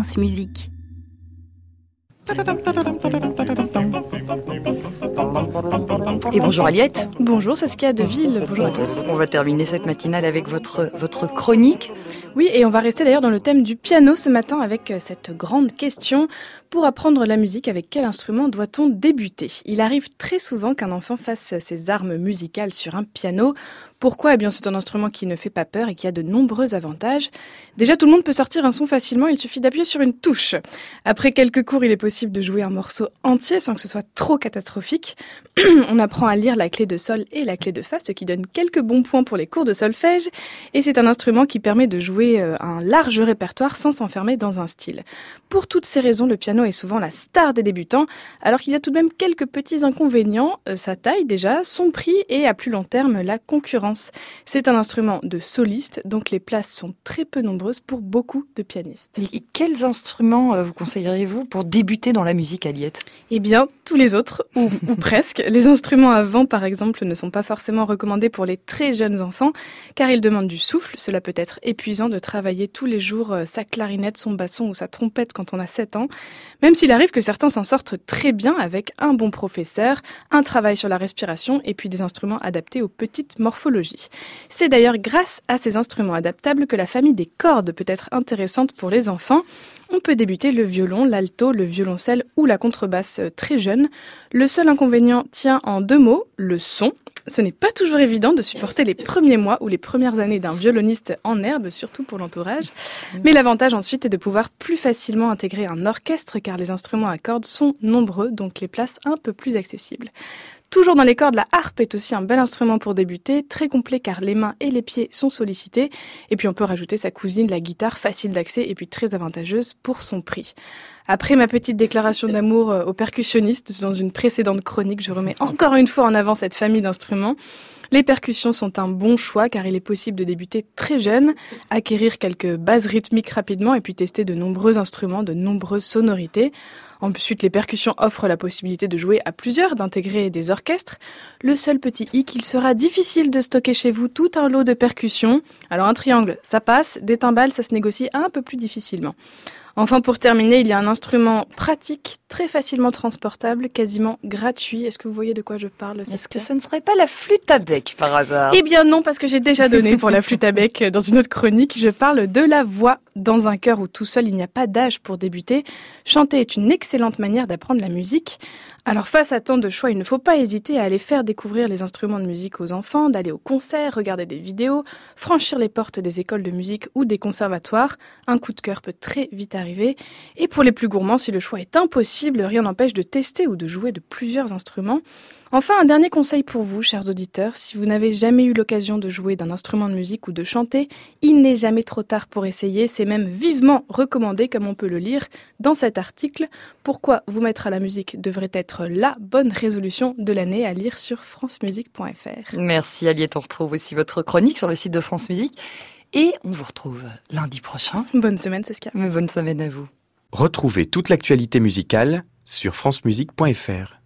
France Musique. Et bonjour Aliette. Bonjour Saskia Deville, bonjour à tous. On va terminer cette matinale avec votre, votre chronique. Oui, et on va rester d'ailleurs dans le thème du piano ce matin avec cette grande question. Pour apprendre la musique, avec quel instrument doit-on débuter? Il arrive très souvent qu'un enfant fasse ses armes musicales sur un piano. Pourquoi? Eh bien, c'est un instrument qui ne fait pas peur et qui a de nombreux avantages. Déjà, tout le monde peut sortir un son facilement, il suffit d'appuyer sur une touche. Après quelques cours, il est possible de jouer un morceau entier sans que ce soit trop catastrophique. On apprend à lire la clé de sol et la clé de fa, ce qui donne quelques bons points pour les cours de solfège. Et c'est un instrument qui permet de jouer euh, un large répertoire sans s'enfermer dans un style. Pour toutes ces raisons, le piano est souvent la star des débutants, alors qu'il y a tout de même quelques petits inconvénients, euh, sa taille déjà, son prix et à plus long terme la concurrence. C'est un instrument de soliste, donc les places sont très peu nombreuses pour beaucoup de pianistes. Et quels instruments euh, vous conseilleriez-vous pour débuter dans la musique, Aliette? Eh bien, tous les autres, ou, ou presque. Les instruments à vent, par exemple, ne sont pas forcément recommandés pour les très jeunes enfants, car ils demandent du souffle. Cela peut être épuisant de travailler tous les jours euh, sa clarinette, son basson ou sa trompette quand on a 7 ans, même s'il arrive que certains s'en sortent très bien avec un bon professeur, un travail sur la respiration et puis des instruments adaptés aux petites morphologies. C'est d'ailleurs grâce à ces instruments adaptables que la famille des cordes peut être intéressante pour les enfants. On peut débuter le violon, l'alto, le violoncelle ou la contrebasse très jeune. Le seul inconvénient tient en deux mots, le son. Ce n'est pas toujours évident de supporter les premiers mois ou les premières années d'un violoniste en herbe, surtout pour l'entourage. Mais l'avantage ensuite est de pouvoir plus facilement intégrer un orchestre car les instruments à cordes sont nombreux, donc les places un peu plus accessibles. Toujours dans les cordes, la harpe est aussi un bel instrument pour débuter, très complet car les mains et les pieds sont sollicités. Et puis on peut rajouter sa cousine, la guitare, facile d'accès et puis très avantageuse pour son prix. Après ma petite déclaration d'amour aux percussionnistes dans une précédente chronique, je remets encore une fois en avant cette famille d'instruments. Les percussions sont un bon choix car il est possible de débuter très jeune, acquérir quelques bases rythmiques rapidement et puis tester de nombreux instruments, de nombreuses sonorités. Ensuite, les percussions offrent la possibilité de jouer à plusieurs, d'intégrer des orchestres. Le seul petit hic, il sera difficile de stocker chez vous tout un lot de percussions. Alors un triangle, ça passe, des timbales, ça se négocie un peu plus difficilement. Enfin, pour terminer, il y a un instrument pratique, très facilement transportable, quasiment gratuit. Est-ce que vous voyez de quoi je parle Est-ce que ce ne serait pas la flûte à bec par hasard? Eh bien non, parce que j'ai déjà donné pour la flûte à bec dans une autre chronique. Je parle de la voix. Dans un chœur où tout seul il n'y a pas d'âge pour débuter, chanter est une excellente manière d'apprendre la musique. Alors face à tant de choix, il ne faut pas hésiter à aller faire découvrir les instruments de musique aux enfants, d'aller au concert, regarder des vidéos, franchir les portes des écoles de musique ou des conservatoires. Un coup de cœur peut très vite Et pour les plus gourmands, si le choix est impossible, rien n'empêche de tester ou de jouer de plusieurs instruments. Enfin, un dernier conseil pour vous, chers auditeurs. Si vous n'avez jamais eu l'occasion de jouer d'un instrument de musique ou de chanter, il n'est jamais trop tard pour essayer. C'est même vivement recommandé, comme on peut le lire dans cet article. Pourquoi vous mettre à la musique devrait être la bonne résolution de l'année à lire sur francemusique.fr. Merci Aliette, on retrouve aussi votre chronique sur le site de France Musique. Et on vous retrouve lundi prochain. Bonne semaine, Saskia. Bonne semaine à vous. Retrouvez toute l'actualité musicale sur francemusique.fr.